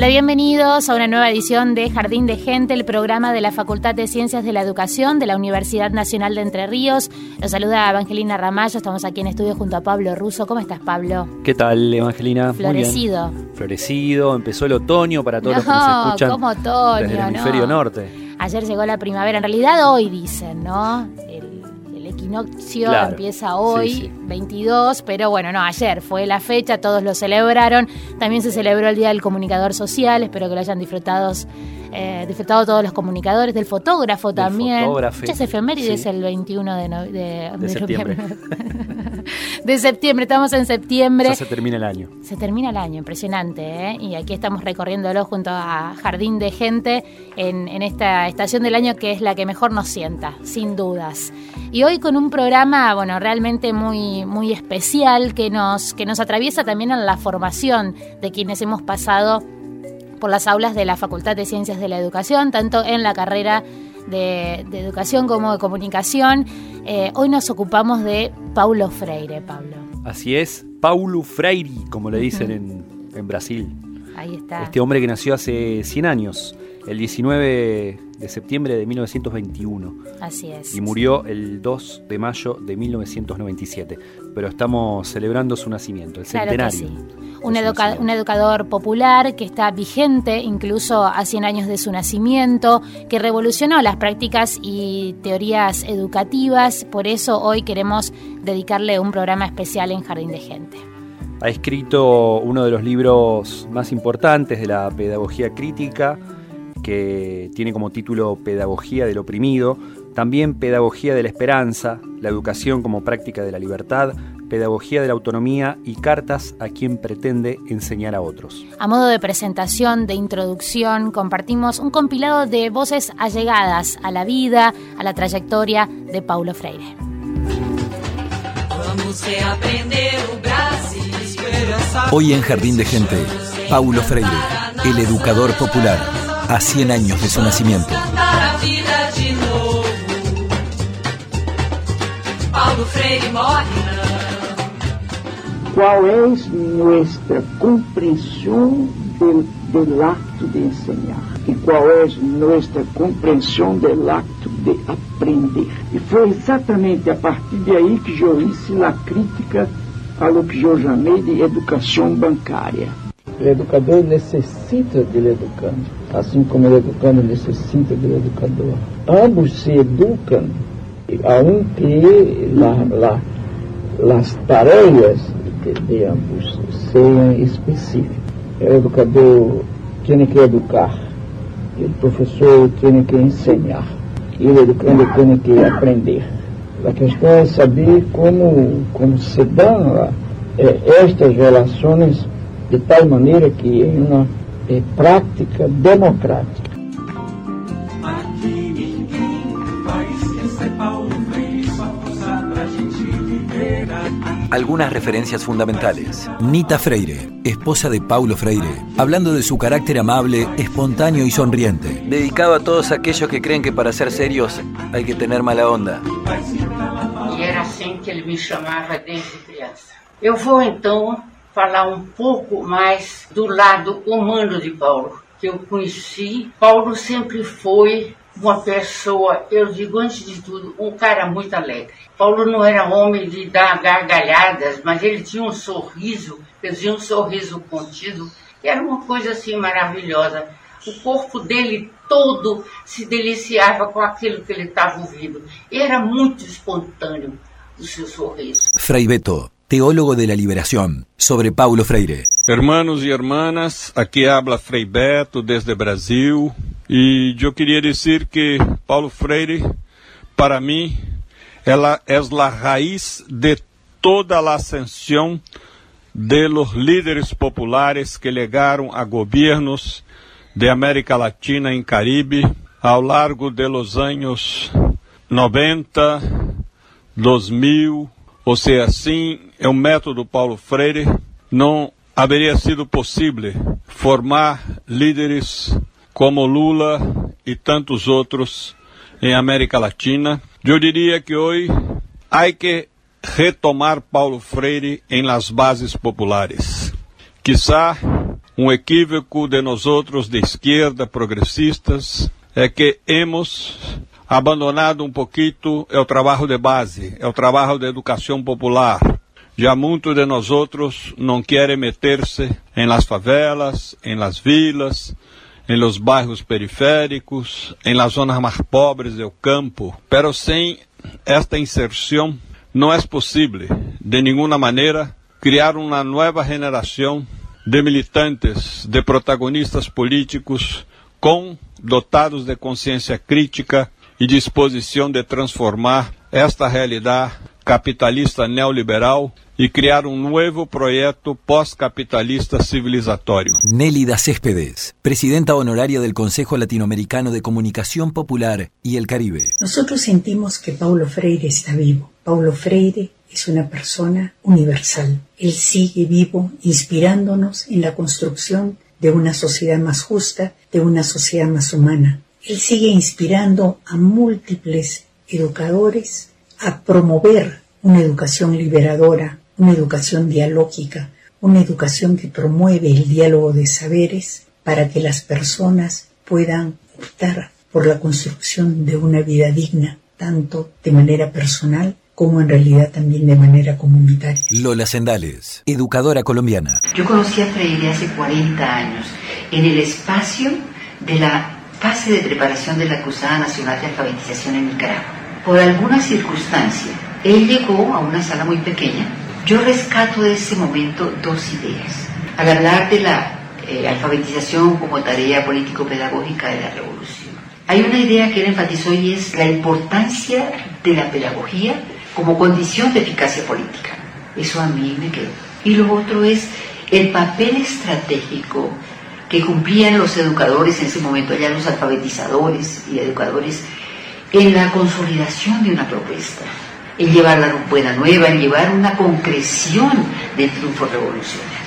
Hola, bienvenidos a una nueva edición de Jardín de Gente, el programa de la Facultad de Ciencias de la Educación de la Universidad Nacional de Entre Ríos. Los saluda Evangelina Ramallo, estamos aquí en estudio junto a Pablo Russo. ¿Cómo estás, Pablo? ¿Qué tal, Evangelina? Muy bien. Florecido. Florecido, empezó el otoño para todos los que nos No, escuchan ¿cómo otoño? desde el no. hemisferio norte. Ayer llegó la primavera, en realidad hoy dicen, ¿no? El equinoccio Claro. empieza hoy, Sí, sí. 22, pero bueno, no, ayer fue la fecha, todos lo celebraron. También se celebró el Día del Comunicador Social, espero que lo hayan disfrutado, eh, disfrutado todos los comunicadores, del fotógrafo Del también. fotógrafo, Muchas efemérides sí. el 21 de, no- de, De septiembre. de septiembre, estamos en septiembre. Ya se termina el año. Se termina el año, impresionante, ¿eh? Y aquí estamos recorriéndolo junto a Jardín de Gente en, en esta estación del año que es la que mejor nos sienta, sin dudas. Y hoy con un programa, bueno, realmente muy, muy especial que nos, que nos atraviesa también en la formación de quienes hemos pasado por las aulas de la Facultad de Ciencias de la Educación, tanto en la carrera de, de Educación como de Comunicación. Eh, hoy nos ocupamos de Paulo Freire, Pablo. Así es, Paulo Freire, como le dicen en, en Brasil. Ahí está. Este hombre que nació hace 100 años, el 19 de septiembre de 1921, Así es. y murió el 2 de mayo de 1997. Pero estamos celebrando su nacimiento, el Claro que centenario. sí. Educa- un educador popular que está vigente incluso a 100 años de su nacimiento, que revolucionó las prácticas y teorías educativas. Por eso hoy queremos dedicarle un programa especial en Jardín de Gente. Ha escrito uno de los libros más importantes de la pedagogía crítica, que tiene como título Pedagogía del oprimido, también Pedagogía de la esperanza, la educación como práctica de la libertad, Pedagogía de la autonomía y cartas a quien pretende enseñar a otros. A modo de presentación, de introducción, compartimos un compilado de voces allegadas a la vida, a la trayectoria de Paulo Freire. Hoy en Jardín de Gente, Paulo Freire, el educador popular, a 100 años de su nacimiento. Paulo Freire morre. Qual es nuestra comprensión del, del acto de enseñar y cuál es nuestra comprensión del acto de aprender. E foi exatamente a partir de aí que eu hice a crítica a lo que eu chamei de educação bancária. O educador necessita do educando, assim como o educando necessita do educador. Ambos se educam, aunque la, la, las tareas de, ambos sean específicas. El educador tiene que educar, el profesor tiene que enseñar y el educando tiene que aprender. La questão é saber como, como se dão eh, estas relações de tal maneira que é uma eh, prática democrática. Algunas referencias fundamentales. Nita Freire, esposa de Paulo Freire, hablando de su carácter amable, espontáneo y sonriente. Dedicado a todos aquellos que creen que para ser serios hay que tener mala onda. E era assim que ele me chamava desde criança. Eu vou então falar um pouco mais do lado humano de Paulo, que eu conheci. Paulo sempre foi uma pessoa, eu digo antes de tudo, um cara muito alegre. Paulo não era homem de dar gargalhadas, mas ele tinha um sorriso, fazia um sorriso contido, e era uma coisa assim maravilhosa. O corpo dele todo se deliciava com aquilo que ele estava ouvindo. E era muito espontâneo o seu sorriso. Frei Beto, teólogo de la liberación, sobre Paulo Freire. Hermanos y hermanas, aquí habla Frei Beto desde Brasil y yo quería decir que Paulo Freire, para mí, ela es la raíz de toda la ascensión de los líderes populares que llegaron a gobiernos de América Latina y Caribe ao largo de los años 90, 2000, ou seja, assim, é o método Paulo Freire, não haveria sido possível formar líderes como Lula e tantos outros em América Latina. Eu diria que hoje há que retomar Paulo Freire em las bases populares. Quizá um equívoco de nós outros de esquerda, progressistas, é que hemos abandonado um pouquinho o trabalho de base, é o trabalho de educação popular. Já muitos de nós outros não querem meter-se em las favelas, em las vilas, em los bairros periféricos, em las zonas mais pobres do campo. Pero sem esta inserção não é possível, de nenhuma maneira, criar uma nova geração de militantes, de protagonistas políticos com dotados de consciência crítica e disposição de transformar esta realidade capitalista neoliberal e criar um novo projeto pós-capitalista civilizatório. Nélida Céspedes, presidenta honoraria del Consejo Latinoamericano de Comunicación Popular y el Caribe. Nosotros sentimos que Paulo Freire está vivo. Paulo Freire es una persona universal. Él sigue vivo, inspirándonos en la construcción de una sociedad más justa, de una sociedad más humana. Él sigue inspirando a múltiples educadores a promover una educación liberadora, una educación dialógica, una educación que promueve el diálogo de saberes para que las personas puedan optar por la construcción de una vida digna, tanto de manera personal como en realidad también de manera comunitaria. Lola Sendales, educadora colombiana. Yo conocí a Freire hace 40 años en el espacio de la fase de preparación de la Cruzada Nacional de Alfabetización en Nicaragua. Por alguna circunstancia, él llegó a una sala muy pequeña. Yo rescato de ese momento dos ideas. Al hablar de la eh, alfabetización como tarea político-pedagógica de la revolución, hay una idea que él enfatizó y es la importancia de la pedagogía como condición de eficacia política. Eso a mí me quedó. Y lo otro es el papel estratégico que cumplían los educadores en ese momento, ya los alfabetizadores y educadores, en la consolidación de una propuesta, en llevar la buena nueva, en llevar una concreción del triunfo revolucionario.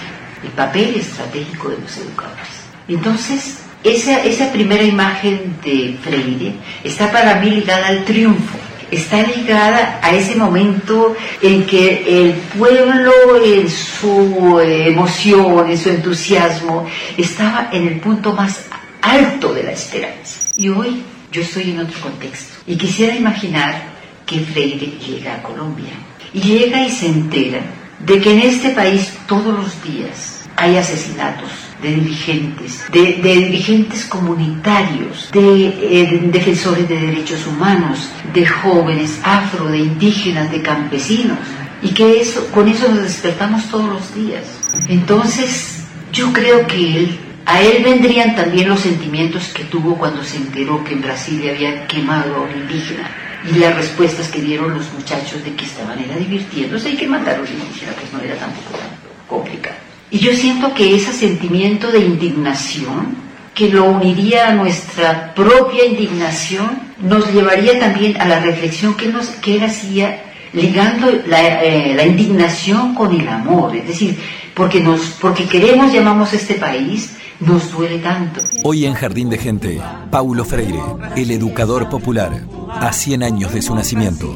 El papel estratégico de los educadores. Entonces, esa, esa primera imagen de Freire está para mí ligada al triunfo, está ligada a ese momento en que el pueblo en su emoción, en su entusiasmo, estaba en el punto más alto de la esperanza. Y hoy yo estoy en otro contexto y quisiera imaginar que Freire llega a Colombia. Llega y se entera de que en este país todos los días hay asesinatos de dirigentes, de, dirigentes comunitarios, de, eh, de defensores de derechos humanos, de jóvenes afro, de indígenas, de campesinos, y que eso, con eso nos despertamos todos los días. Entonces, yo creo que a él vendrían también los sentimientos que tuvo cuando se enteró que en Brasil habían quemado a un indígena y las respuestas que dieron los muchachos de que estaban era divirtiéndose y que matar a un indígena, pues no era tampoco tan complicado. Y yo siento que ese sentimiento de indignación, que lo uniría a nuestra propia indignación, nos llevaría también a la reflexión que, nos, que él hacía ligando la, eh, la indignación con el amor, es decir, porque, nos, porque queremos, llamamos este país, nos duele tanto. Hoy en Jardín de Gente, Paulo Freire, el educador popular, a 100 años de su nacimiento.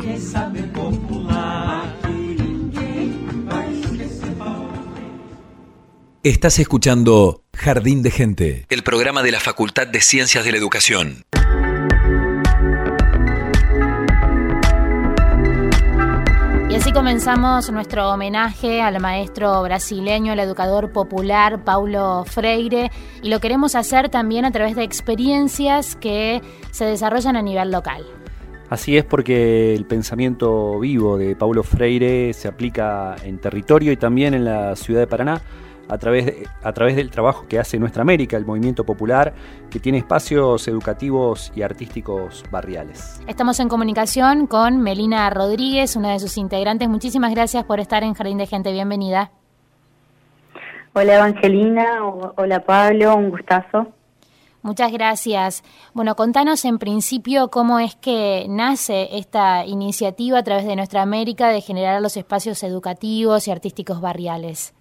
Estás escuchando Jardín de Gente, el programa de la Facultad de Ciencias de la Educación. Así comenzamos nuestro homenaje al maestro brasileño, el educador popular Paulo Freire, y lo queremos hacer también a través de experiencias que se desarrollan a nivel local. Así es porque el pensamiento vivo de Paulo Freire se aplica en territorio y también en la ciudad de Paraná a través, de, a través del trabajo que hace Nuestra América, el movimiento popular, que tiene espacios educativos y artísticos barriales. Estamos en comunicación con Melina Rodríguez, una de sus integrantes. Muchísimas gracias por estar en Jardín de Gente. Bienvenida. Hola Evangelina, hola Pablo, un gustazo. Muchas gracias. Bueno, contanos en principio cómo es que nace esta iniciativa a través de Nuestra América de generar los espacios educativos y artísticos barriales.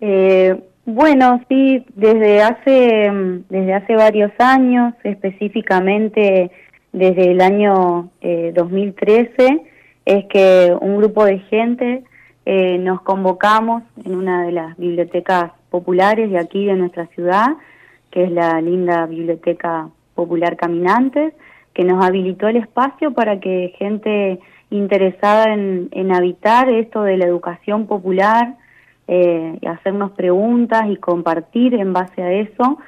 Eh, bueno, sí, desde hace, desde hace varios años, específicamente desde el año eh, 2013, es que un grupo de gente eh, nos convocamos en una de las bibliotecas populares de aquí de nuestra ciudad, que es la linda Biblioteca Popular Caminantes, que nos habilitó el espacio para que gente interesada en, en habitar esto de la educación popular, eh, hacernos preguntas y compartir en base a eso,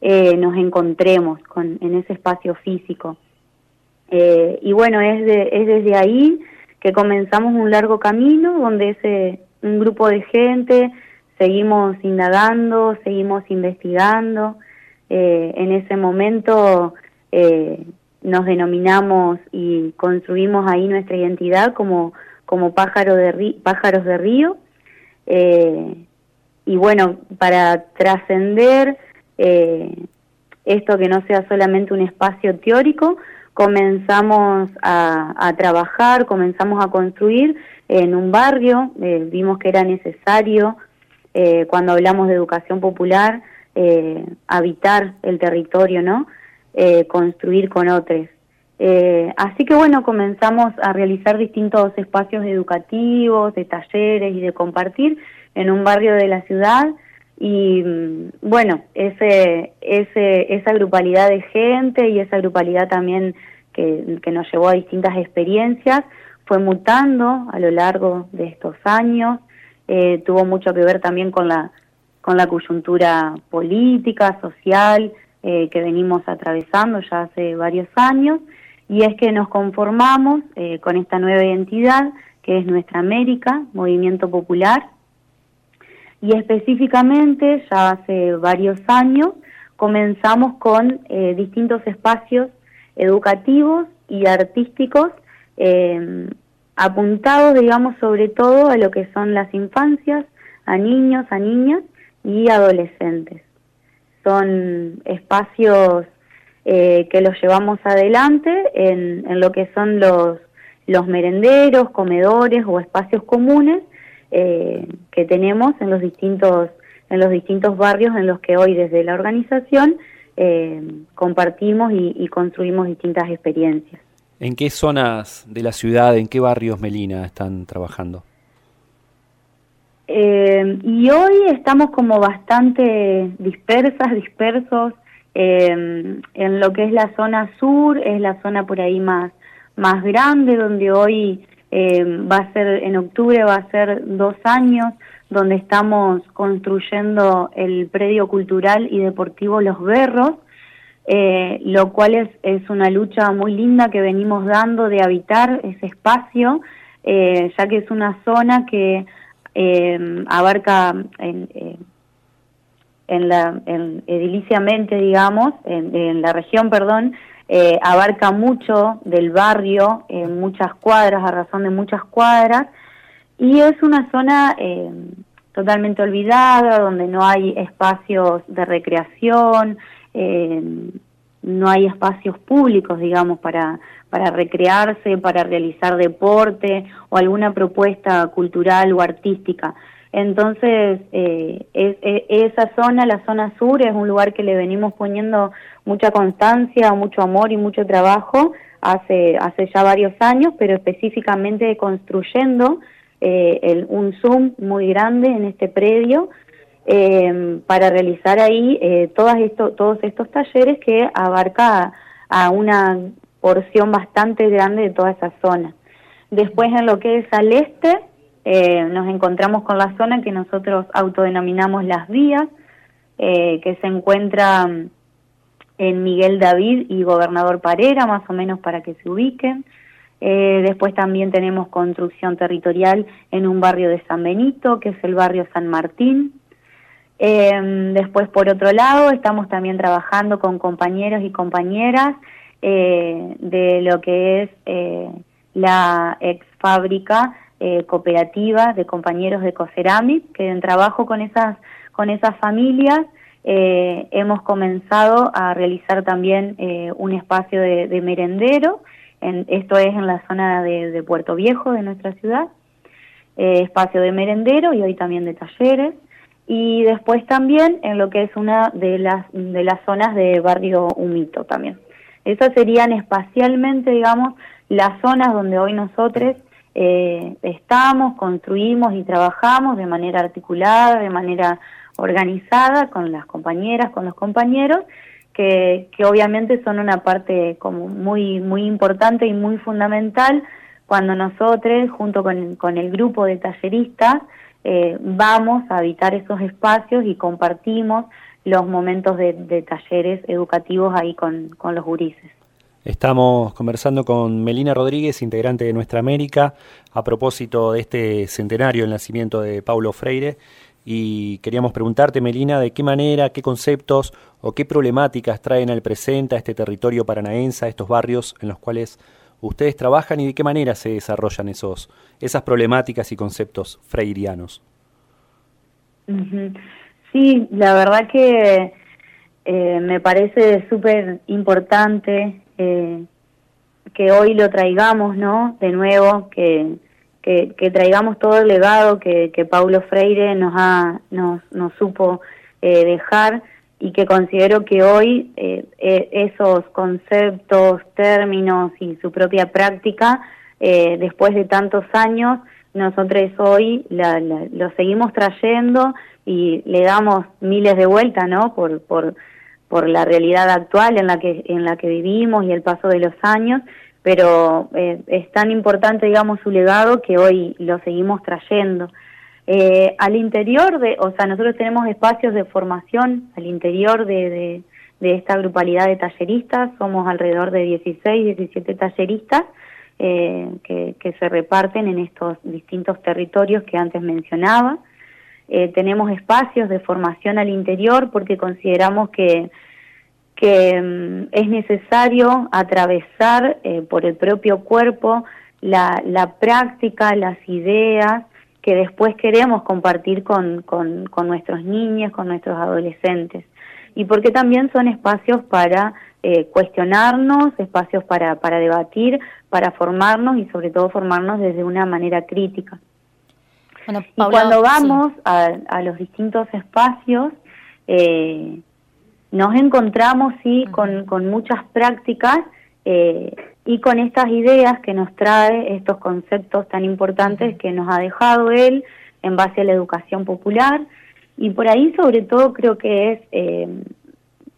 eh, nos encontremos con, en ese espacio físico. Eh, y bueno, es, es desde ahí que comenzamos un largo camino donde ese, un grupo de gente seguimos indagando, seguimos investigando. Eh, en ese momento eh, nos denominamos y construimos ahí nuestra identidad como, como pájaro de pájaros de río eh, y bueno, para trascender eh, esto que no sea solamente un espacio teórico, comenzamos a, trabajar, comenzamos a construir en un barrio, eh, vimos que era necesario, cuando hablamos de educación popular, habitar el territorio, ¿no? construir con otros. Eh, así que bueno, comenzamos a realizar distintos espacios educativos, de talleres y de compartir en un barrio de la ciudad. Y mm, bueno, ese, ese, esa grupalidad de gente y esa grupalidad también que, nos llevó a distintas experiencias fue mutando a lo largo de estos años, eh, tuvo mucho que ver también con la, con la coyuntura política, social, eh, que venimos atravesando ya hace varios años y es que nos conformamos eh, con esta nueva identidad que es Nuestra América, Movimiento Popular, y específicamente ya hace varios años comenzamos con eh, distintos espacios educativos y artísticos eh, apuntados, digamos, sobre todo a lo que son las infancias, a niños, a niñas y adolescentes. Son espacios eh, que los llevamos adelante en, en, lo que son los, los merenderos, comedores o espacios comunes eh, que tenemos en los distintos en los distintos barrios en los que hoy desde la organización eh, compartimos y, y, construimos distintas experiencias. ¿En qué zonas de la ciudad, en qué barrios, Melina, están trabajando? Eh, y hoy estamos como bastante dispersas, dispersos eh, en lo que es la zona sur, es la zona por ahí más, más grande, donde hoy eh, va a ser, en octubre va a ser dos años, donde estamos construyendo el predio cultural y deportivo Los Berros, eh, lo cual es, es una lucha muy linda que venimos dando de habitar ese espacio, eh, ya que es una zona que eh, abarca en, la en ediliciamente digamos en, la región perdón eh, abarca mucho del barrio en muchas cuadras a razón de muchas cuadras y es una zona eh, totalmente olvidada donde no hay espacios de recreación eh, no hay espacios públicos, digamos, para, para recrearse, para realizar deporte o alguna propuesta cultural o artística. Entonces, eh, esa zona, la zona sur, es un lugar que le venimos poniendo mucha constancia, mucho amor y mucho trabajo hace, hace ya varios años, pero específicamente construyendo eh, el, un Zoom muy grande en este predio eh, para realizar ahí eh, todas esto, todos estos talleres que abarca a una porción bastante grande de toda esa zona. Después en lo que es al este, eh, nos encontramos con la zona que nosotros autodenominamos las vías, eh, que se encuentra mm, en Miguel David y Gobernador Parera, más o menos para que se ubiquen. Eh, después también tenemos construcción territorial en un barrio de San Benito, que es el barrio San Martín. después, por otro lado, estamos también trabajando con compañeros y compañeras de lo que es la ex fábrica eh, cooperativa de compañeros de Coceramic, que en trabajo con esas, con esas familias eh, hemos comenzado a realizar también eh, un espacio de, merendero, en, esto es en la zona de, Puerto Viejo de nuestra ciudad, espacio de merendero y hoy también de talleres, y después también en lo que es una de las, de las zonas de barrio Humito también. Esas serían espacialmente, digamos, las zonas donde hoy nosotros eh, estamos, construimos y trabajamos de manera articulada, de manera organizada con las compañeras, con los compañeros, que, que obviamente son una parte como muy, muy importante y muy fundamental cuando nosotros, junto con, con el grupo de talleristas, eh, vamos a habitar esos espacios y compartimos los momentos de, talleres educativos ahí con, con los gurises. Estamos conversando con Melina Rodríguez, integrante de Nuestra América, a propósito de este centenario del nacimiento de Paulo Freire. Y queríamos preguntarte, Melina, de qué manera, qué conceptos o qué problemáticas traen al presente a este territorio paranaense, a estos barrios en los cuales ustedes trabajan y de qué manera se desarrollan esos, esas problemáticas y conceptos freirianos. Sí, la verdad que eh, me parece súper importante eh, que hoy lo traigamos, ¿no? De nuevo, que, que, traigamos todo el legado que, que Paulo Freire nos, ha, nos, nos supo eh, dejar y que considero que hoy eh, eh, esos conceptos, términos y su propia práctica, después de tantos años, nosotros hoy la, lo seguimos trayendo y le damos miles de vueltas, ¿no? Por, por, por la realidad actual en la que en la que vivimos y el paso de los años pero eh, es tan importante digamos su legado que hoy lo seguimos trayendo. Eh, al interior de o sea nosotros tenemos espacios de formación al interior de, de, esta grupalidad de talleristas. Somos alrededor de 16 17 talleristas eh, que, que se reparten en estos distintos territorios que antes mencionaba eh, tenemos espacios de formación al interior porque consideramos que, que mm, es necesario atravesar eh, por el propio cuerpo la, la, práctica, las ideas que después queremos compartir con, con, nuestros niños, con nuestros adolescentes. Y porque también son espacios para eh, cuestionarnos, espacios para, para debatir, para formarnos y sobre todo formarnos desde una manera crítica y cuando vamos a, los distintos espacios, eh, nos encontramos, sí, con, con, muchas prácticas eh, y con estas ideas que nos trae, estos conceptos tan importantes que nos ha dejado él en base a la educación popular. Y por ahí, sobre todo, creo que es eh,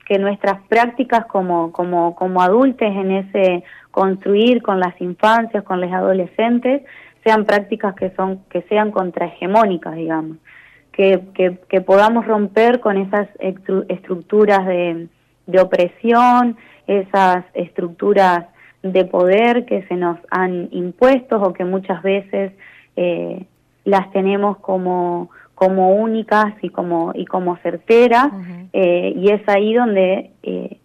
que nuestras prácticas como, como, como adultos en ese construir con las infancias, con los adolescentes, sean prácticas que son que sean contrahegemónicas, digamos, que, que, podamos romper con esas estructuras de, de opresión, esas estructuras de poder que se nos han impuesto o que muchas veces eh, las tenemos como como únicas y como y como certeras eh, y es ahí donde eh,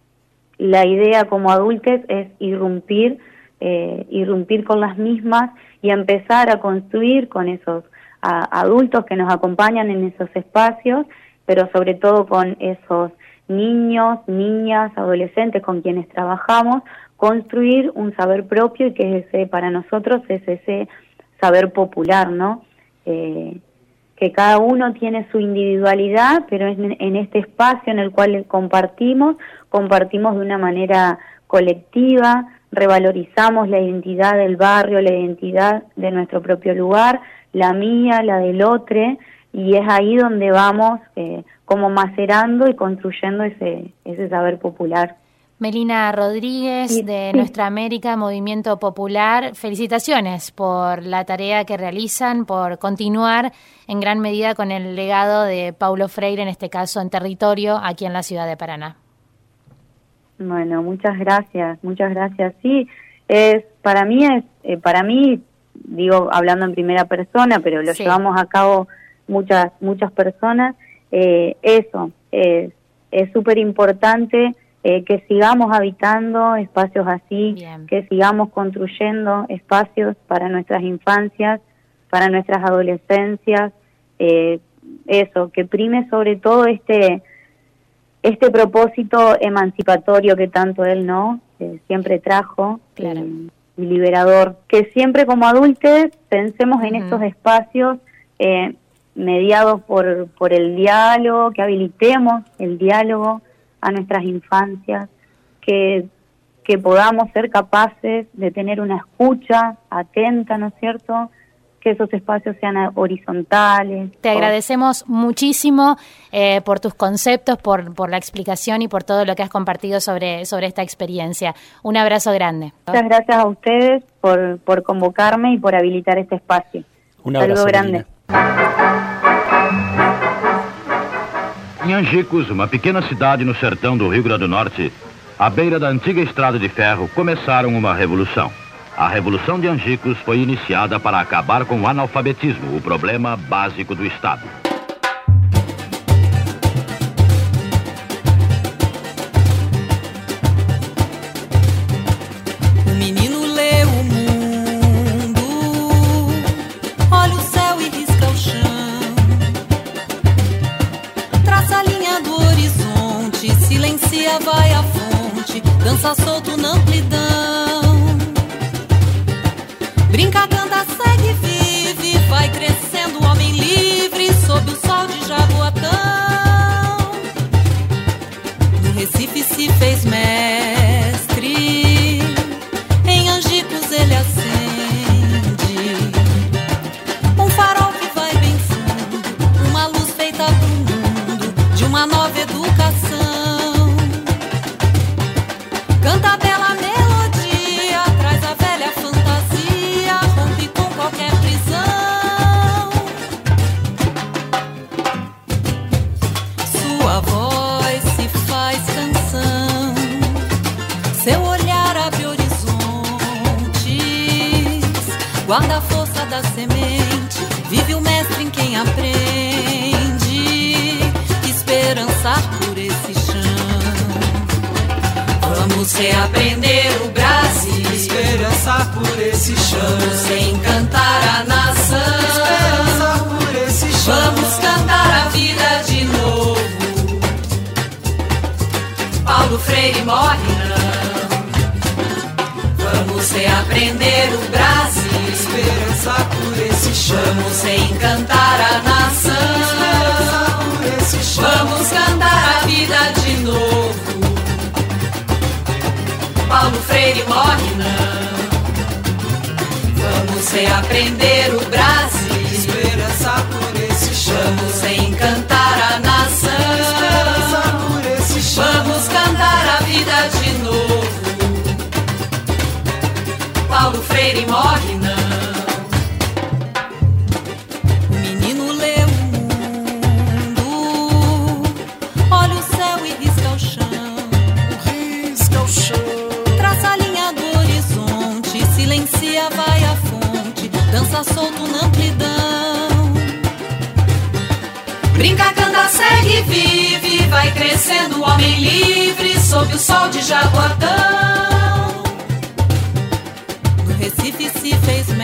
la idea como adultos es irrumpir eh, irrumpir con las mismas y empezar a construir con esos adultos que nos acompañan en esos espacios, pero sobre todo con esos niños, niñas, adolescentes con quienes trabajamos, construir un saber propio y que ese para nosotros es ese saber popular, ¿no? Eh, que cada uno tiene su individualidad, pero en, en este espacio en el cual compartimos, compartimos de una manera colectiva, revalorizamos la identidad del barrio, la identidad de nuestro propio lugar, la mía, la del otro, y es ahí donde vamos eh, como macerando y construyendo ese, ese saber popular. Melina Rodríguez de Nuestra América Movimiento Popular, felicitaciones por la tarea que realizan, por continuar en gran medida con el legado de Paulo Freire, en este caso en territorio, aquí en la ciudad de Paraná. Bueno, muchas gracias, muchas gracias. Sí, es para mí es eh, para mí digo hablando en primera persona, pero lo llevamos a cabo muchas muchas personas. Eh, eso es es súper importante eh, que sigamos habitando espacios así, que sigamos construyendo espacios para nuestras infancias, para nuestras adolescencias, eh, eso, que prime sobre todo este este propósito emancipatorio que tanto él no siempre trajo y liberador, que siempre como adultos pensemos en estos espacios eh, mediados por, por el diálogo, que habilitemos el diálogo, a nuestras infancias, que, que podamos ser capaces de tener una escucha atenta, ¿no es cierto? Que esos espacios sean horizontales. Te agradecemos muchísimo eh, por tus conceptos, por, por la explicación y por todo lo que has compartido sobre, sobre esta experiencia. Un abrazo grande. Muchas gracias a ustedes por, por convocarme y por habilitar este espacio. Un abrazo grande. Em Angicos, uma pequena cidade no sertão do Rio Grande do Norte, à beira da antiga estrada de ferro, começaram uma revolução. A Revolução de Angicos foi iniciada para acabar com o analfabetismo, o problema básico do Estado. Paulo Freire morre não. Vamos reaprender o Brasil. Esperança por esse chão. Vamos reencantar a nação. Esperança por esse chão. Vamos cantar a vida de novo. Paulo Freire morre não. Vamos reaprender o Brasil. Esperança por esse chão. Vamos Paulo Freire morre não. O menino lê o mundo, olha o céu e risca o chão. Risca o chão. Traça a linha do horizonte, silencia, vai à fonte, dança solto na amplidão. Brinca, canta, segue, vive, vai crescendo o homem livre sob o sol de Jaboatão. Recife se fez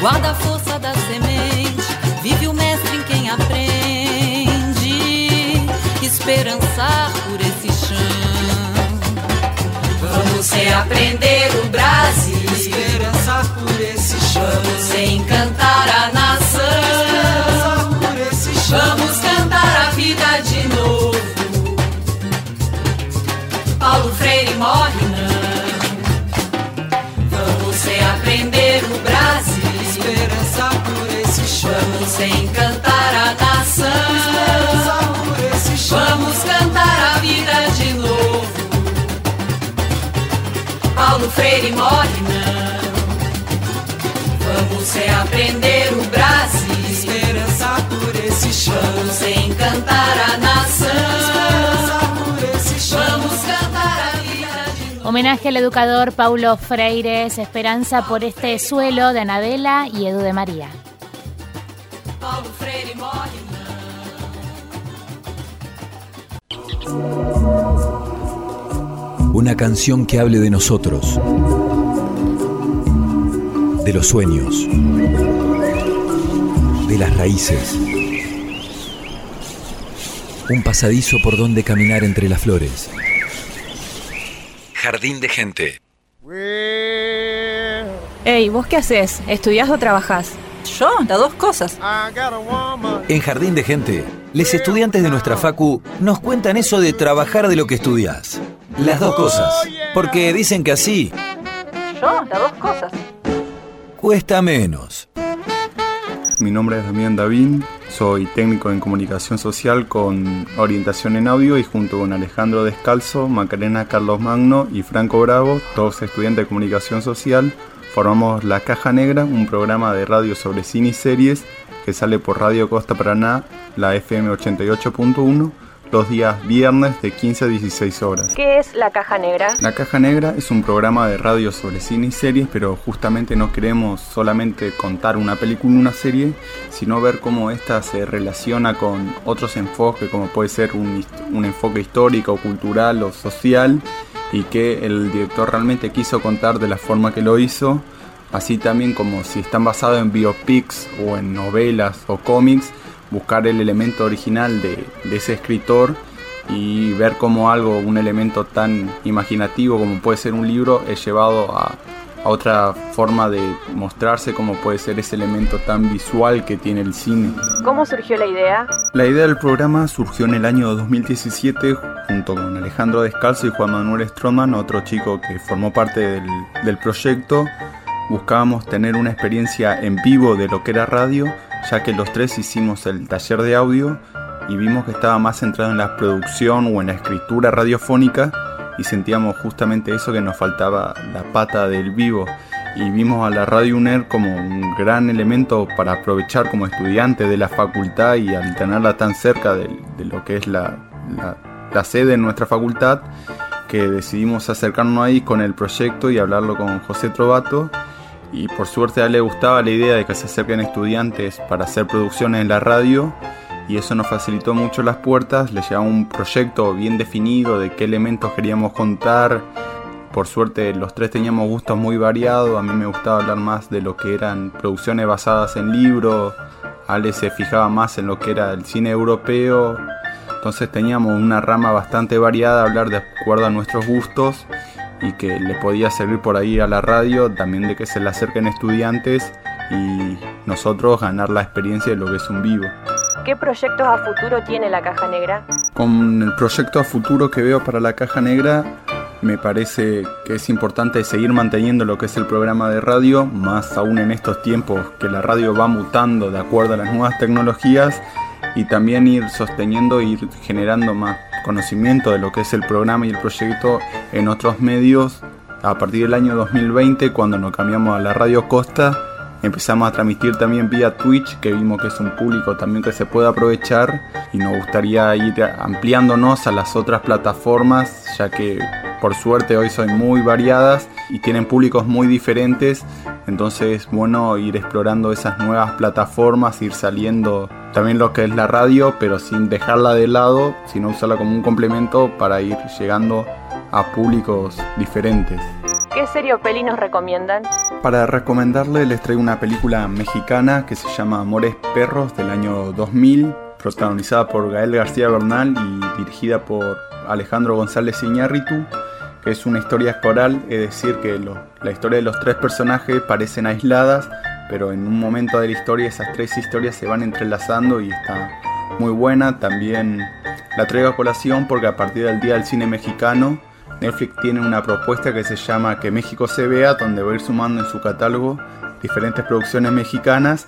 guarda a força da semente, vive o mestre em quem aprende, esperançar por esse chão. Vamos reaprender o Brasil. Vamos encantar a nação. Esperançar por esse chão. Vamos cantar a vida de novo. Paulo Freire morre não. Vamos reaprender o Brasil. Esperançar por esse chão. Vamos encantar a nação. Vamos cantar a vida de novo. Homenaje al educador Paulo Freire, Esperanza por este suelo de Anabela y Edu de María. Una canción que hable de nosotros, de los sueños, de las raíces. Un pasadizo por donde caminar entre las flores. Jardín de gente. Ey, ¿vos qué haces? ¿Estudiás o trabajás? Yo, las dos cosas. En Jardín de Gente, los estudiantes de nuestra facu nos cuentan eso de trabajar de lo que estudias. Las dos cosas. Porque dicen que así Yo, las dos cosas. cuesta menos. Mi nombre es Damián Davín, soy técnico en comunicación social con orientación en audio y junto con Alejandro Descalzo, Macarena Carlos Magno y Franco Bravo, todos estudiantes de comunicación social, formamos La Caja Negra, un programa de radio sobre cine y series que sale por Radio Costa Paraná, la FM 88.1, los días viernes de 15 a 16 horas. ¿Qué es la caja negra? La Caja Negra es un programa de radio sobre cine y series, pero justamente no queremos solamente contar una película una serie, sino ver cómo ésta se relaciona con otros enfoques, como puede ser un, un enfoque histórico, cultural o social, y que el director realmente quiso contar de la forma que lo hizo, así también como si están basados en biopics o en novelas o cómics, buscar el elemento original de, de ese escritor y ver cómo algo, un elemento tan imaginativo como puede ser un libro, es llevado a, a otra forma de mostrarse como puede ser ese elemento tan visual que tiene el cine. ¿Cómo surgió la idea? La idea del programa surgió en el año 2017 junto con Alejandro Descalzo y Juan Manuel Stroman, otro chico que formó parte del, del proyecto. Buscábamos tener una experiencia en vivo de lo que era radio, ya que los tres hicimos el taller de audio y vimos que estaba más centrado en la producción o en la escritura radiofónica y sentíamos justamente eso que nos faltaba, la pata del vivo. Y vimos a la Radio UNER como un gran elemento para aprovechar como estudiante de la facultad y al tenerla tan cerca de, de lo que es la, la- la sede en nuestra facultad, que decidimos acercarnos ahí con el proyecto y hablarlo con José Trovato. Y por suerte a él le gustaba la idea de que se acerquen estudiantes para hacer producciones en la radio y eso nos facilitó mucho las puertas, le llevaba un proyecto bien definido de qué elementos queríamos contar. Por suerte los tres teníamos gustos muy variados, a mí me gustaba hablar más de lo que eran producciones basadas en libros, Ale se fijaba más en lo que era el cine europeo, entonces teníamos una rama bastante variada, hablar de acuerdo a nuestros gustos y que le podía servir por ahí a la radio, también de que se le acerquen estudiantes y nosotros ganar la experiencia de lo que es un vivo. ¿Qué proyectos a futuro tiene la caja negra? Con el proyecto a futuro que veo para la caja negra, me parece que es importante seguir manteniendo lo que es el programa de radio, más aún en estos tiempos que la radio va mutando de acuerdo a las nuevas tecnologías y también ir sosteniendo, ir generando más conocimiento de lo que es el programa y el proyecto en otros medios. A partir del año 2020, cuando nos cambiamos a la Radio Costa, empezamos a transmitir también vía Twitch, que vimos que es un público también que se puede aprovechar y nos gustaría ir ampliándonos a las otras plataformas, ya que por suerte hoy son muy variadas y tienen públicos muy diferentes, entonces es bueno ir explorando esas nuevas plataformas, ir saliendo también lo que es la radio, pero sin dejarla de lado, sino usarla como un complemento para ir llegando a públicos diferentes. ¿Qué ¿Qué serie peli nos recomiendan? Para recomendarle les traigo una película mexicana que se llama Amores Perros del año 2000, protagonizada por Gael García Bernal y dirigida por Alejandro González Iñárritu, que es una historia coral, es decir, que la historia de los tres personajes parecen aisladas, pero en un momento de la historia esas tres historias se van entrelazando y está muy buena. También la traigo a colación porque a partir del Día del Cine Mexicano, Netflix tiene una propuesta que se llama Que México se vea, donde va a ir sumando en su catálogo diferentes producciones mexicanas,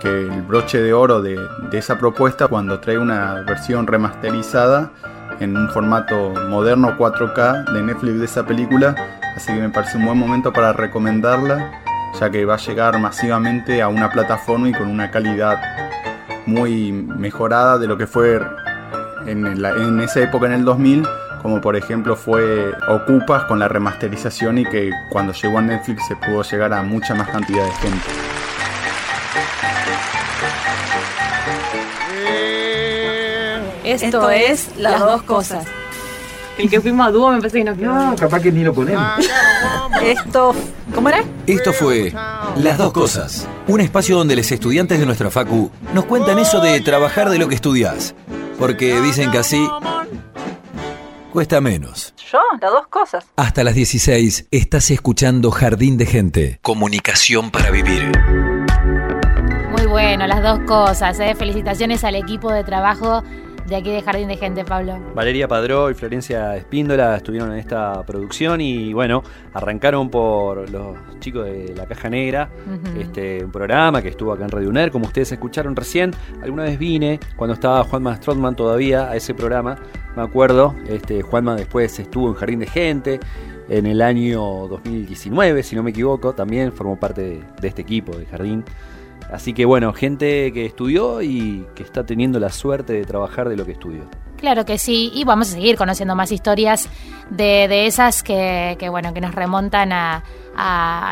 que el broche de oro de, esa propuesta cuando trae una versión remasterizada en un formato moderno 4K de Netflix de esa película, así que me parece un buen momento para recomendarla, ya que va a llegar masivamente a una plataforma y con una calidad muy mejorada de lo que fue en esa época en el 2000, como por ejemplo fue Ocupas con la remasterización y que cuando llegó a Netflix se pudo llegar a mucha más cantidad de gente. Esto, es las dos cosas. El que fuimos a dúo me parece que no quedó. capaz que ni lo ponemos. Esto. ¿Cómo era? Esto fue Las Dos Cosas, un espacio donde los estudiantes de nuestra facu nos cuentan eso de trabajar de lo que estudias. Porque dicen que así cuesta menos. Yo, las dos cosas. Hasta las 16 estás escuchando Jardín de Gente. Comunicación para vivir. Muy bueno, las dos cosas. ¿eh? Felicitaciones al equipo de trabajo de aquí de Jardín de Gente, Pablo. Valeria Padró y Florencia Espíndola estuvieron en esta producción y bueno, arrancaron por los chicos de La Caja Negra, este, un programa que estuvo acá en Radio UNER, como ustedes escucharon recién. Alguna vez vine, cuando estaba Juanma Strotman todavía, a ese programa, me acuerdo. Este, Juanma después estuvo en Jardín de Gente. En el año 2019, si no me equivoco, también formó parte de, de este equipo de Jardín. Así que bueno, gente que estudió y que está teniendo la suerte de trabajar de lo que estudió. Claro que sí, y vamos a seguir conociendo más historias de, esas que, bueno, que nos remontan a,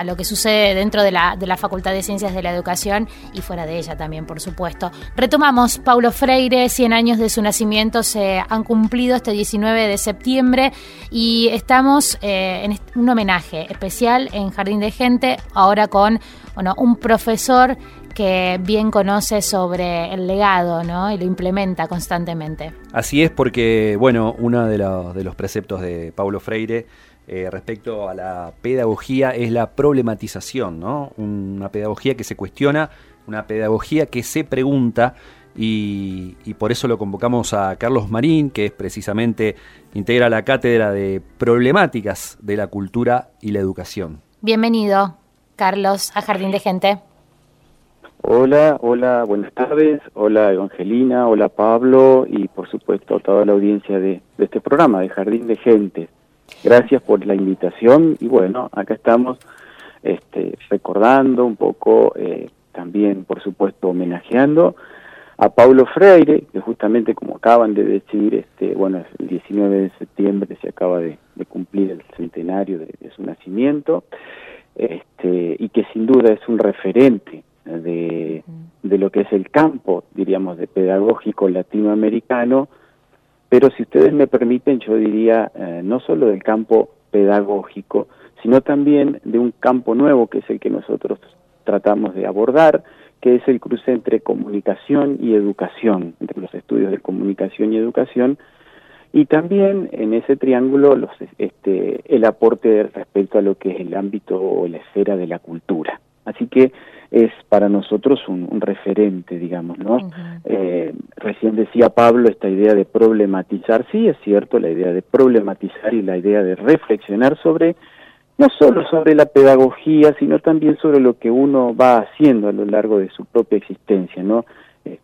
lo que sucede dentro de la, Facultad de Ciencias de la Educación y fuera de ella también, por supuesto. Retomamos, Paulo Freire, 100 años de su nacimiento se han cumplido este 19 de septiembre y estamos eh, en un homenaje especial en Jardín de Gente, ahora con bueno, un profesor que bien conoce sobre el legado ¿no? y lo implementa constantemente. Así es porque, bueno, uno de, los- de los preceptos de Paulo Freire eh, respecto a la pedagogía es la problematización, ¿no? Una pedagogía que se cuestiona, una pedagogía que se pregunta y, y por eso lo convocamos a Carlos Marín, que es precisamente integra la cátedra de problemáticas de la cultura y la educación. Bienvenido, Carlos, a Jardín de Gente. Hola, hola, buenas tardes. Hola Evangelina, hola Pablo y por supuesto a toda la audiencia de, este programa de Jardín de Gente. Gracias por la invitación y bueno, acá estamos este, recordando un poco, eh, también por supuesto homenajeando a Paulo Freire, que justamente como acaban de decir, este, bueno, el 19 de septiembre se acaba de, de cumplir el centenario de, de su nacimiento, este, y que sin duda es un referente de, de lo que es el campo, diríamos, de pedagógico latinoamericano, pero si ustedes me permiten, yo diría eh, no solo del campo pedagógico, sino también de un campo nuevo que es el que nosotros tratamos de abordar, que es el cruce entre comunicación y educación, entre los estudios de comunicación y educación, y también en ese triángulo los, este, el aporte respecto a lo que es el ámbito o la esfera de la cultura. Así que es para nosotros un, un referente, digamos, ¿no? Eh, recién decía Pablo esta idea de problematizar, sí es cierto, la idea de problematizar y la idea de reflexionar sobre, no solo sobre la pedagogía, sino también sobre lo que uno va haciendo a lo largo de su propia existencia, ¿no? Eh,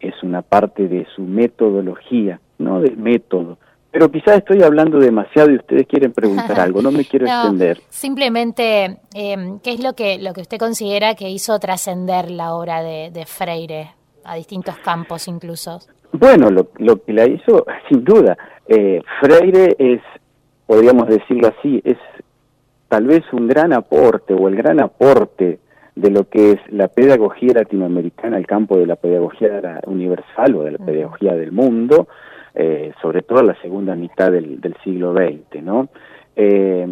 es una parte de su metodología, no del método. Pero quizás estoy hablando demasiado y ustedes quieren preguntar algo, no me quiero No, extender. Simplemente, eh, ¿qué es lo que, lo que usted considera que hizo trascender la obra de, de Freire a distintos campos incluso? Bueno, lo, lo que la hizo, sin duda, eh, Freire es, podríamos decirlo así, es tal vez un gran aporte o el gran aporte de lo que es la pedagogía latinoamericana, el campo de la pedagogía universal o de la pedagogía del mundo, eh, sobre todo en la segunda mitad del, del siglo XX, ¿no? Eh,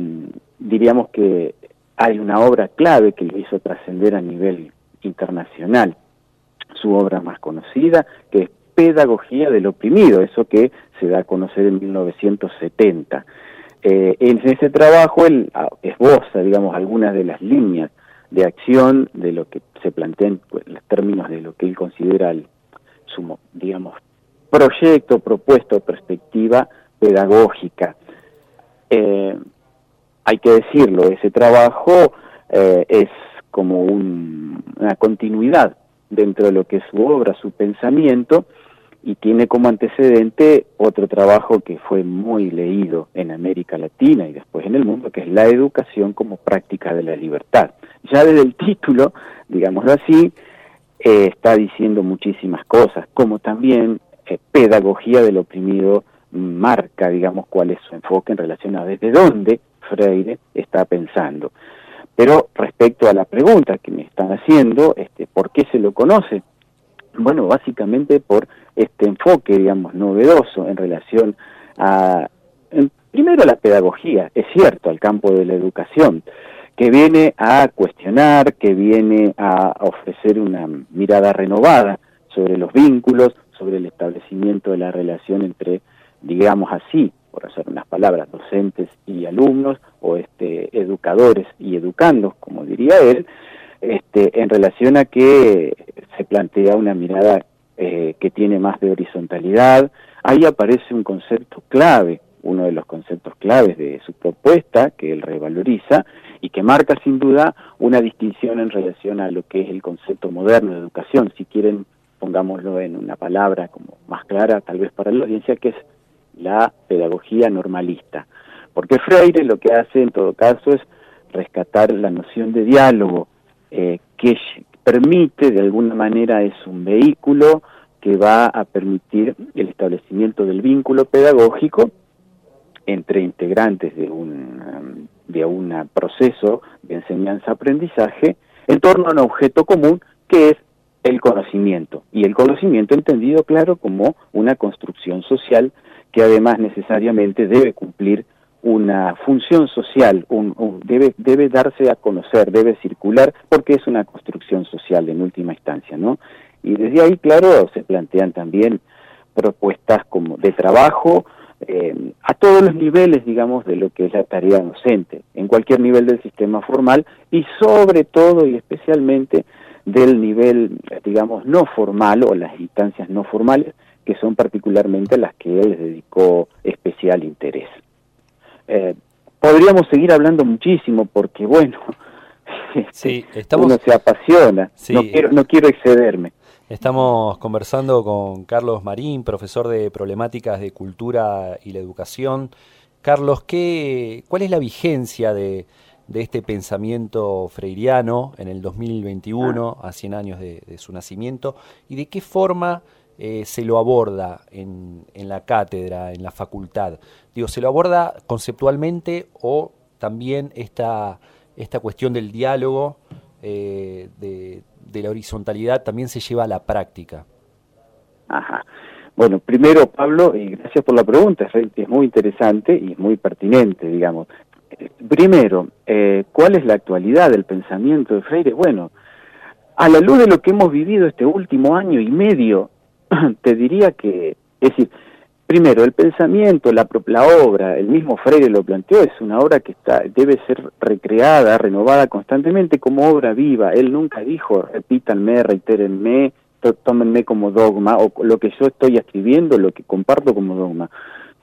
diríamos que hay una obra clave que lo hizo trascender a nivel internacional. Su obra más conocida, que es Pedagogía del Oprimido, eso que se da a conocer en 1970. Eh, en ese trabajo él ah, esboza, digamos, algunas de las líneas de acción de lo que se plantea en pues, los términos de lo que él considera su, digamos, proyecto, propuesto, perspectiva pedagógica. Eh, hay que decirlo, ese trabajo eh, es como un- una continuidad dentro de lo que es su obra, su pensamiento, y tiene como antecedente otro trabajo que fue muy leído en América Latina y después en el mundo, que es la educación como práctica de la libertad. Ya desde el título, digámoslo así, eh, está diciendo muchísimas cosas, como también eh, pedagogía del oprimido marca, digamos, cuál es su enfoque en relación a desde dónde Freire está pensando. Pero respecto a la pregunta que me están haciendo, este, ¿por qué se lo conoce? Bueno, básicamente por este enfoque, digamos, novedoso en relación a, primero a la pedagogía, es cierto, al campo de la educación, que viene a cuestionar, que viene a ofrecer una mirada renovada sobre los vínculos, sobre el establecimiento de la relación entre, digamos así, por hacer unas palabras, docentes y alumnos, o este, educadores y educandos, como diría él, este, en relación a que se plantea una mirada eh, que tiene más de horizontalidad. Ahí aparece un concepto clave, uno de los conceptos claves de su propuesta, que él revaloriza y que marca sin duda una distinción en relación a lo que es el concepto moderno de educación. Si quieren, pongámoslo en una palabra como más clara, tal vez para la audiencia, que es la pedagogía normalista. Porque Freire lo que hace en todo caso es rescatar la noción de diálogo, eh, que permite, de alguna manera, es un vehículo que va a permitir el establecimiento del vínculo pedagógico entre integrantes de un, de un proceso de enseñanza-aprendizaje en torno a un objeto común que es el conocimiento. Y el conocimiento entendido, claro, como una construcción social que además necesariamente debe cumplir una función social, un- un- debe, debe darse a conocer, debe circular, porque es una construcción social en última instancia, ¿no? Y desde ahí, claro, se plantean también propuestas como de trabajo eh, a todos los niveles, digamos, de lo que es la tarea docente, en cualquier nivel del sistema formal y sobre todo y especialmente del nivel, digamos, no formal o las instancias no formales, que son particularmente las que él les dedicó especial interés. Eh, podríamos seguir hablando muchísimo porque, bueno, Sí, estamos, uno se apasiona, Sí. no, quiero, no quiero excederme. estamos conversando con Carlos Marín, profesor de problemáticas de cultura y la educación. Carlos, ¿qué, ¿cuál es la vigencia de, de este pensamiento freiriano en el 2021, a 100 años de, de su nacimiento? ¿Y de qué forma eh, se lo aborda en, en la cátedra, en la facultad? Digo, ¿se lo aborda conceptualmente o también esta, esta cuestión del diálogo, eh, de, de la horizontalidad, también se lleva a la práctica? Ajá. Bueno, primero, Pablo, y gracias por la pregunta, es, es muy interesante y es muy pertinente, digamos. Primero, eh, ¿cuál es la actualidad del pensamiento de Freire? Bueno, a la luz de lo que hemos vivido este último año y medio, te diría que, es decir, primero, el pensamiento, la, la obra, el mismo Freire lo planteó, es una obra que está, debe ser recreada, renovada constantemente como obra viva. Él nunca dijo, repítanme, reitérenme, tómenme como dogma, o lo que yo estoy escribiendo, lo que comparto como dogma.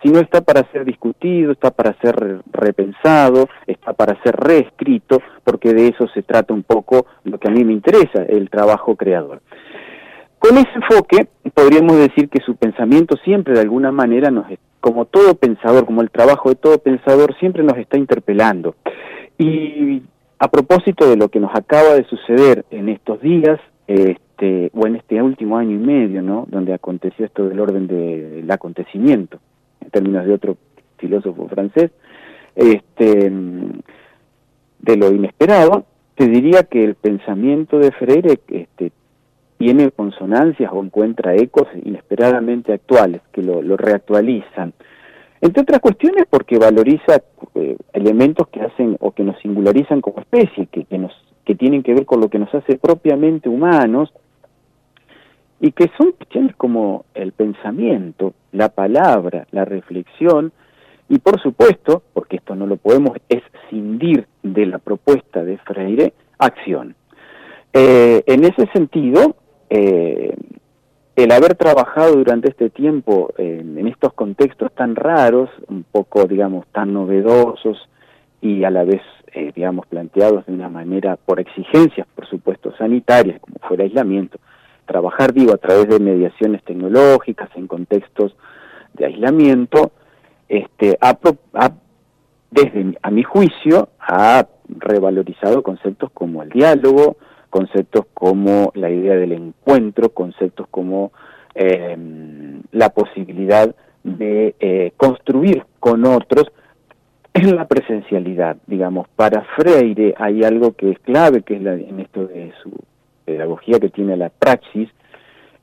Sino está para ser discutido, está para ser re- repensado, está para ser reescrito, porque de eso se trata un poco lo que a mí me interesa, el trabajo creador. Con ese enfoque, podríamos decir que su pensamiento siempre de alguna manera nos, como todo pensador, como el trabajo de todo pensador, siempre nos está interpelando. Y a propósito de lo que nos acaba de suceder en estos días, este, o en este último año y medio, ¿no? Donde aconteció esto del orden del acontecimiento, en términos de otro filósofo francés, este, de lo inesperado, te diría que el pensamiento de Freire este, tiene consonancias o encuentra ecos inesperadamente actuales que lo, reactualizan. Entre otras cuestiones porque valoriza eh, elementos que hacen o que nos singularizan como especie, que, nos, que tienen que ver con lo que nos hace propiamente humanos, y que son cuestiones como el pensamiento, la palabra, la reflexión, y por supuesto, porque esto no lo podemos escindir de la propuesta de Freire, acción. Eh, en ese sentido, eh, el haber trabajado durante este tiempo en, estos contextos tan raros, un poco, digamos, tan novedosos y a la vez, eh, digamos, planteados de una manera por exigencias, por supuesto, sanitarias, como fuera aislamiento, trabajar, digo, a través de mediaciones tecnológicas en contextos de aislamiento, este, ha, desde a mi juicio, ha revalorizado conceptos como el diálogo, conceptos como la idea del encuentro, conceptos como eh, la posibilidad de eh, construir con otros en la presencialidad, digamos. Para Freire hay algo que es clave, que es la, en esto de su pedagogía que tiene la praxis,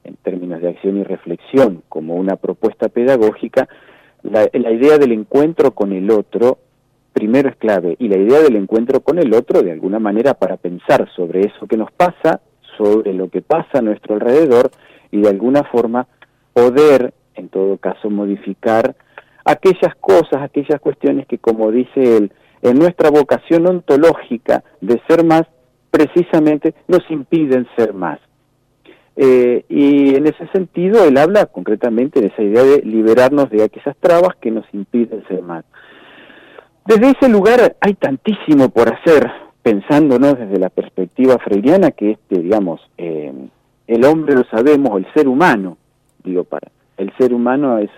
en términos de acción y reflexión, como una propuesta pedagógica, la, idea del encuentro con el otro primero es clave y la idea del encuentro con el otro de alguna manera para pensar sobre eso que nos pasa, sobre lo que pasa a nuestro alrededor y de alguna forma poder, en todo caso, modificar aquellas cosas, aquellas cuestiones que, como dice él, en nuestra vocación ontológica de ser más, precisamente nos impiden ser más. Eh, y en ese sentido, él habla concretamente de esa idea de liberarnos de aquellas trabas que nos impiden ser más. Desde ese lugar hay tantísimo por hacer, pensándonos desde la perspectiva freiriana, que este, digamos, eh, el hombre lo sabemos, el ser humano, digo, para el ser humano es,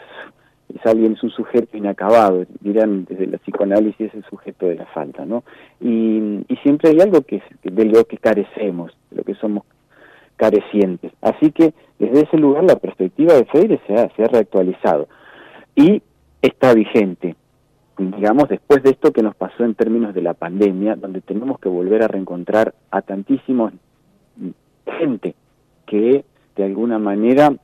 es alguien, es un sujeto inacabado, dirán desde la psicoanálisis es el sujeto de la falta, ¿no? Y, y siempre hay algo que, de lo que carecemos, de lo que somos carecientes. Así que desde ese lugar la perspectiva de Freire se ha, se ha reactualizado y está vigente digamos, después de esto que nos pasó en términos de la pandemia, donde tenemos que volver a reencontrar a tantísimos gente que de alguna manera,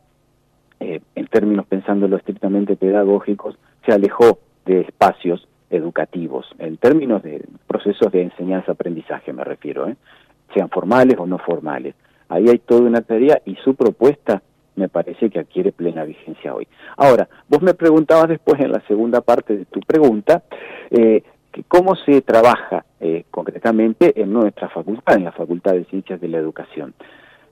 eh, términos pensándolo estrictamente pedagógicos, se alejó de espacios educativos, en términos de procesos de enseñanza-aprendizaje me refiero, ¿eh? sean formales o no formales. Ahí hay toda una tarea y su propuesta me parece que adquiere plena vigencia hoy. Ahora, vos me preguntabas después en la segunda parte de tu pregunta, eh, que cómo se trabaja eh, concretamente en nuestra facultad, en la Facultad de Ciencias de la Educación.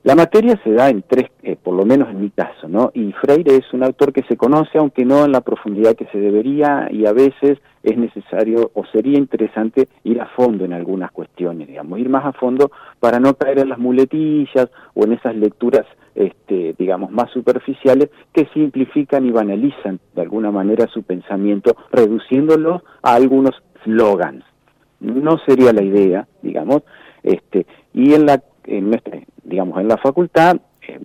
La materia se da en tres, eh, por lo menos en mi caso, ¿no? Y Freire es un autor que se conoce, aunque no en la profundidad que se debería, y a veces es necesario o sería interesante ir a fondo en algunas cuestiones, digamos, ir más a fondo para no caer en las muletillas o en esas lecturas, este, digamos, más superficiales que simplifican y banalizan de alguna manera su pensamiento, reduciéndolo a algunos slogans. No sería la idea, digamos, este, y en la en nuestra, digamos, en la facultad, eh,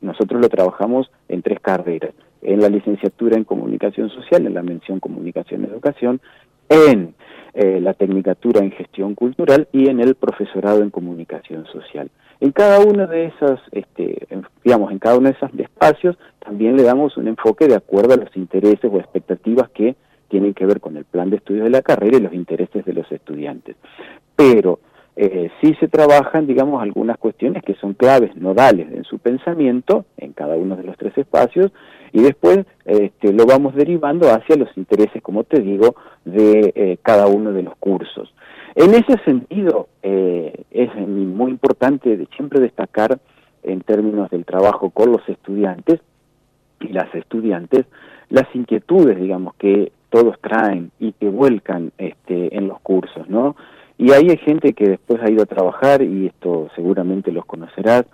nosotros lo trabajamos en tres carreras, en la licenciatura en comunicación social, en la mención comunicación educación, en eh, la tecnicatura en gestión cultural y en el profesorado en comunicación social. En cada uno de esos, este, digamos, en cada uno de esos espacios también le damos un enfoque de acuerdo a los intereses o expectativas que tienen que ver con el plan de estudios de la carrera y los intereses de los estudiantes. Pero eh, sí se trabajan, digamos, algunas cuestiones que son claves, nodales en su pensamiento, en cada uno de los tres espacios, y después este, lo vamos derivando hacia los intereses, como te digo, de eh, cada uno de los cursos. En ese sentido, eh, es muy importante siempre destacar en términos del trabajo con los estudiantes y las estudiantes, las inquietudes, digamos, que todos traen y que vuelcan este, en los cursos, ¿no? Y ahí hay gente que después ha ido a trabajar, y esto seguramente los conocerás,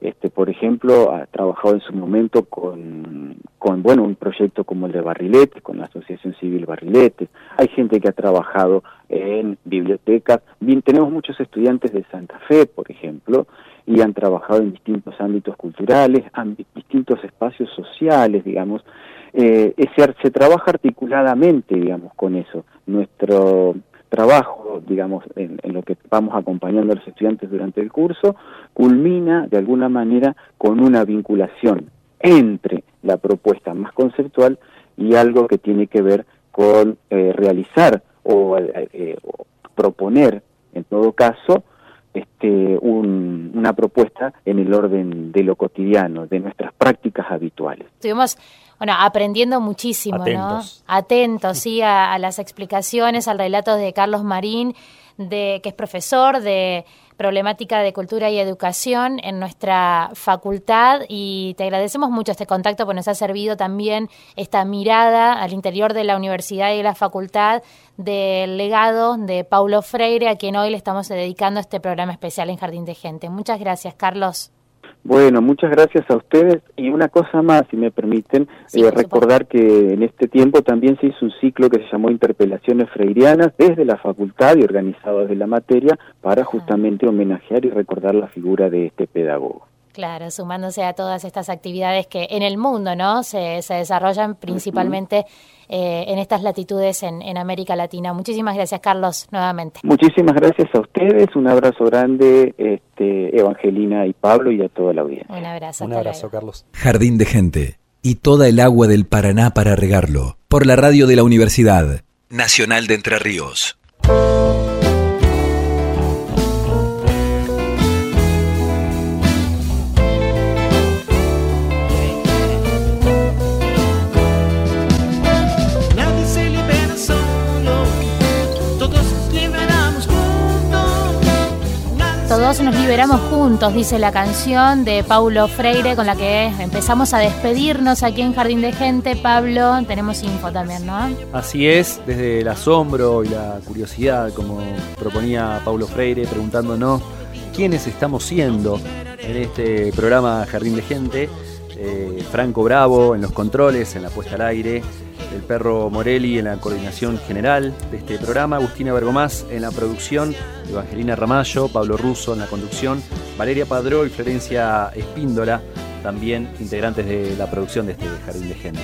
este, por ejemplo, ha trabajado en su momento con, bueno, un proyecto como el de Barriletes, con la Asociación Civil Barriletes. Hay gente que ha trabajado en bibliotecas. Bien, tenemos muchos estudiantes de Santa Fe, por ejemplo, y han trabajado en distintos ámbitos culturales, en distintos espacios sociales, digamos. Eh, se, se trabaja articuladamente, digamos, con eso. Nuestro trabajo, digamos, en, en, lo que vamos acompañando a los estudiantes durante el curso, culmina de alguna manera con una vinculación entre la propuesta más conceptual y algo que tiene que ver con eh, realizar o, eh, eh, o proponer, en todo caso, este, un- una propuesta en el orden de lo cotidiano, de nuestras prácticas habituales. Estuvimos, bueno, aprendiendo muchísimo, Atentos. ¿no? Atentos, sí, a, a las explicaciones, al relato de Carlos Marín, de que es profesor de problemática de cultura y educación en nuestra facultad y te agradecemos mucho este contacto porque nos ha servido también esta mirada al interior de la universidad y de la facultad del legado de Paulo Freire, a quien hoy le estamos dedicando este programa especial en Jardín de Gente. Muchas gracias, Carlos. Bueno, muchas gracias a ustedes. Y una cosa más, si me permiten, Sí, eh, recordar que en este tiempo también se hizo un ciclo que se llamó Interpelaciones Freirianas desde la facultad y organizado desde la materia para justamente homenajear y recordar la figura de este pedagogo. Claro, sumándose a todas estas actividades que en el mundo no se, se desarrollan principalmente eh, en estas latitudes en, en América Latina. Muchísimas gracias, Carlos, nuevamente. Muchísimas gracias a ustedes, un abrazo grande, este, Evangelina y Pablo y a toda la audiencia. Un abrazo. Un abrazo, luego. Carlos. Jardín de Gente y toda el agua del Paraná para regarlo. Por la radio de la Universidad Nacional de Entre Ríos. Todos nos liberamos juntos, dice la canción de Paulo Freire con la que empezamos a despedirnos aquí en Jardín de Gente. Pablo, tenemos info también, ¿no? Así es, desde el asombro y la curiosidad, como proponía Paulo Freire, preguntándonos quiénes estamos siendo en este programa Jardín de Gente. Eh, Franco Bravo en los controles, en la puesta al aire, el perro Morelli en la coordinación general de este programa, Agustina Bergomás en la producción, Evangelina Ramallo, Pablo Russo en la conducción, Valeria Padró y Florencia Espíndola, también integrantes de la producción de este Jardín de Gente.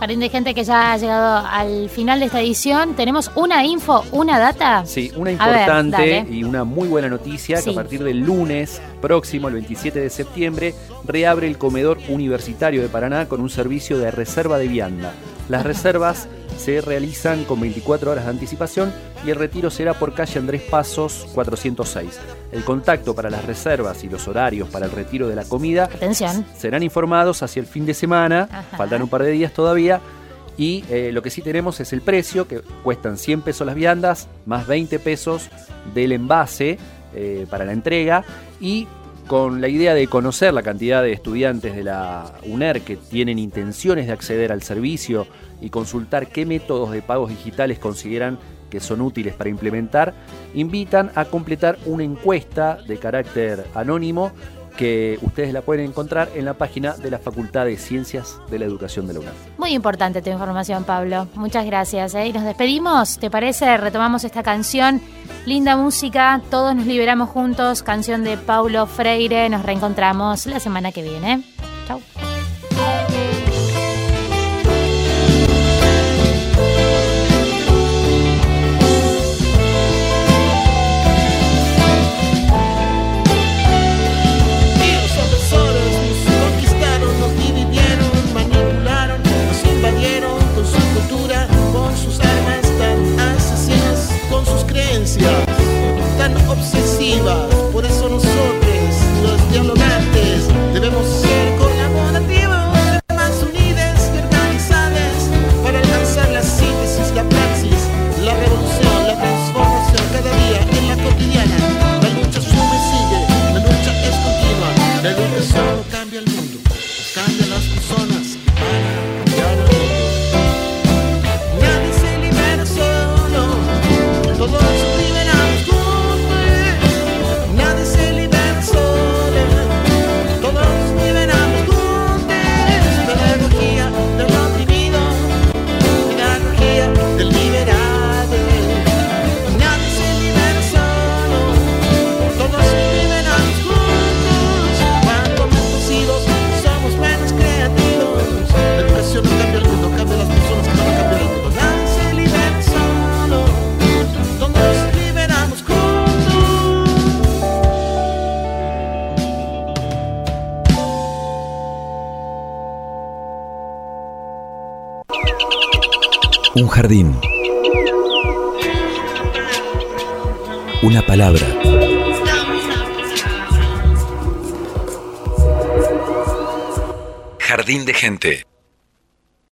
Jardín de Gente que ya ha llegado al final de esta edición. Tenemos una info, una data. Sí, una ver, importante y una muy buena noticia que a partir del lunes próximo, el 27 de septiembre, reabre el comedor universitario de Paraná con un servicio de reserva de vianda. Las reservas se realizan con 24 horas de anticipación y el retiro será por calle Andrés Pasos 406. El contacto para las reservas y los horarios para el retiro de la comida Atención. serán informados hacia el fin de semana, Ajá. faltan un par de días todavía. Y eh, lo que sí tenemos es el precio, que cuestan 100 pesos las viandas, más 20 pesos del envase eh, para la entrega. Y con la idea de conocer la cantidad de estudiantes de la UNER que tienen intenciones de acceder al servicio y consultar qué métodos de pagos digitales consideran que son útiles para implementar, invitan a completar una encuesta de carácter anónimo que ustedes la pueden encontrar en la página de la Facultad de Ciencias de la Educación de la UNAM. Muy importante tu información, Pablo. Muchas gracias. ¿eh? Y nos despedimos. ¿Te parece? Retomamos esta canción. Linda música. Todos nos liberamos juntos. Canción de Paulo Freire. Nos reencontramos la semana que viene. Chau. Gente.